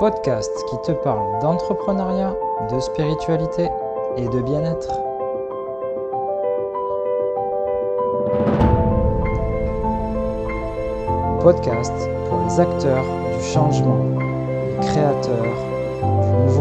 podcast qui te parle d'entrepreneuriat, de spiritualité et de bien-être. Podcast pour les acteurs du changement, les créateurs du.